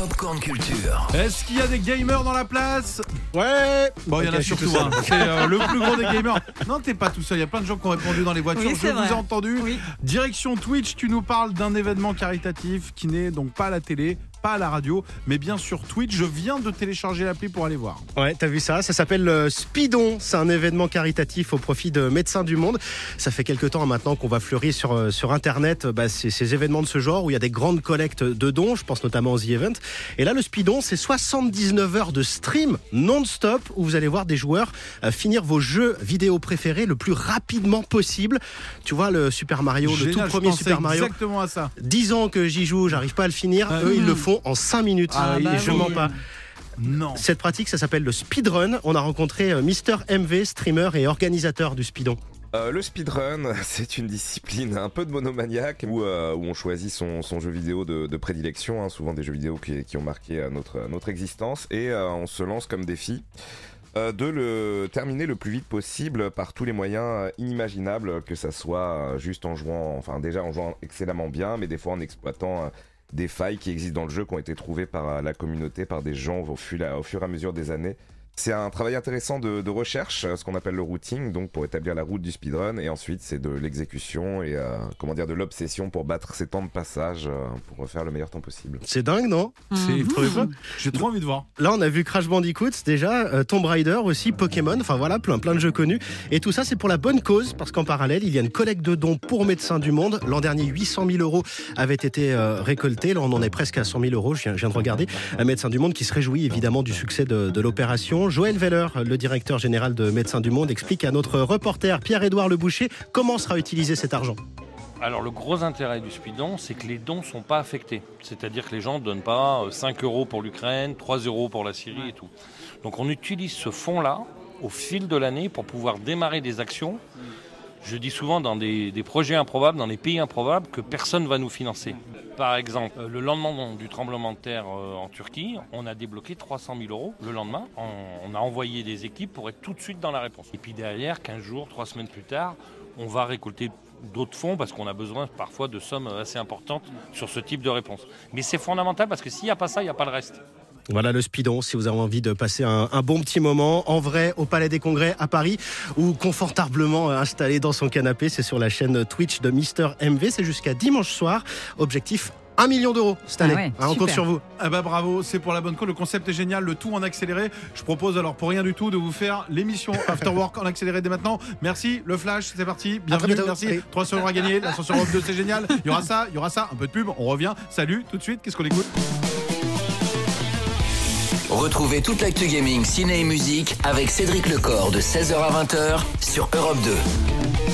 Popcorn Culture. Est-ce qu'il y a des gamers dans la place Ouais Bon, il y en a surtout un. C'est euh, le plus gros des gamers. Non, t'es pas tout seul. Il y a plein de gens qui ont répondu dans les voitures. Oui, Je vous vrai. ai entendu. Oui. Direction Twitch, tu nous parles d'un événement caritatif qui n'est donc pas à la télé, pas à la radio, mais bien sur Twitch. Je viens de télécharger l'appli pour aller voir. Ouais, t'as vu ça? Ça s'appelle le Speedon. C'est un événement caritatif au profit de Médecins du Monde. Ça fait quelques temps maintenant qu'on va fleurir sur, euh, sur Internet bah, ces, ces événements de ce genre où il y a des grandes collectes de dons. Je pense notamment aux The Event. Et là, le Speedon, c'est 79 heures de stream non-stop où vous allez voir des joueurs euh, finir vos jeux vidéo préférés le plus rapidement possible. Tu vois, le Super Mario, le tout premier Super Mario. Exactement à ça. 10 ans que j'y joue, j'arrive pas à le finir. Ah, Eux, ils le font en 5 minutes. Ah, Et bah je oui. mens pas. Non. Cette pratique, ça s'appelle le speedrun. On a rencontré euh, Mister MV, streamer et organisateur du speedon. Euh, le speedrun, c'est une discipline un peu de monomaniaque où, euh, où on choisit son, son jeu vidéo de, de prédilection, hein, souvent des jeux vidéo qui, qui ont marqué notre, notre existence, et euh, on se lance comme défi euh, de le terminer le plus vite possible par tous les moyens inimaginables, que ça soit juste en jouant, enfin déjà en jouant excellemment bien, mais des fois en exploitant euh, des failles qui existent dans le jeu, qui ont été trouvées par la communauté, par des gens au fur et à mesure des années. C'est un travail intéressant de, de recherche, ce qu'on appelle le routing, donc pour établir la route du speedrun, et ensuite c'est de l'exécution et euh, comment dire de l'obsession pour battre ses temps de passage euh, pour faire le meilleur temps possible. C'est dingue, non? C'est J'ai trop envie de voir. Là, on a vu Crash Bandicoot déjà, euh, Tomb Raider aussi, Pokémon, enfin voilà, plein, plein de jeux connus. Et tout ça, c'est pour la bonne cause, parce qu'en parallèle, il y a une collecte de dons pour Médecins du Monde. L'an dernier, 800 000 euros avaient été euh, récoltés. Là, on en est presque à 100 000 euros, je viens, je viens de regarder. Un Médecins du Monde qui se réjouit évidemment du succès de, de l'opération. Joël Veller, le directeur général de Médecins du Monde, explique à notre reporter Pierre-Édouard Le Boucher comment sera utilisé cet argent. Alors le gros intérêt du Speedon, c'est que les dons ne sont pas affectés. C'est-à-dire que les gens ne donnent pas euh, 5 euros pour l'Ukraine, 3 euros pour la Syrie et tout. Donc on utilise ce fonds-là au fil de l'année pour pouvoir démarrer des actions. Je dis souvent dans des, projets improbables, dans des pays improbables, que personne ne va nous financer. Par exemple, euh, le lendemain du tremblement de terre euh, en Turquie, on a débloqué 300 000 euros le lendemain. On, on a envoyé des équipes pour être tout de suite dans la réponse. Et puis derrière, 15 jours, 3 semaines plus tard, on va récolter d'autres fonds parce qu'on a besoin parfois de sommes assez importantes sur ce type de réponse. Mais c'est fondamental parce que s'il n'y a pas ça, il n'y a pas le reste. Voilà le Speedon, si vous avez envie de passer un, un bon petit moment en vrai au Palais des Congrès à Paris ou confortablement installé dans son canapé, c'est sur la chaîne Twitch de Mister MV, c'est jusqu'à dimanche soir. Objectif 1 million d'euros cette Ah année. ouais, Hein, on compte sur vous. Ah bah bravo, c'est pour la bonne cause. Le concept est génial, le tout en accéléré. Je propose alors pour rien du tout de vous faire l'émission After Work en accéléré dès maintenant. Merci, le flash, c'est parti. Bienvenue, bientôt. merci. Allez. 300 euros à gagner, l'ascenseur Europe 2 c'est génial. Il y aura ça, il y aura ça, un peu de pub, on revient. Salut, tout de suite, qu'est-ce qu'on écoute? Retrouvez toute l'actu gaming, ciné et musique avec Cédric Lecor de 16h à 20h sur Europe 2.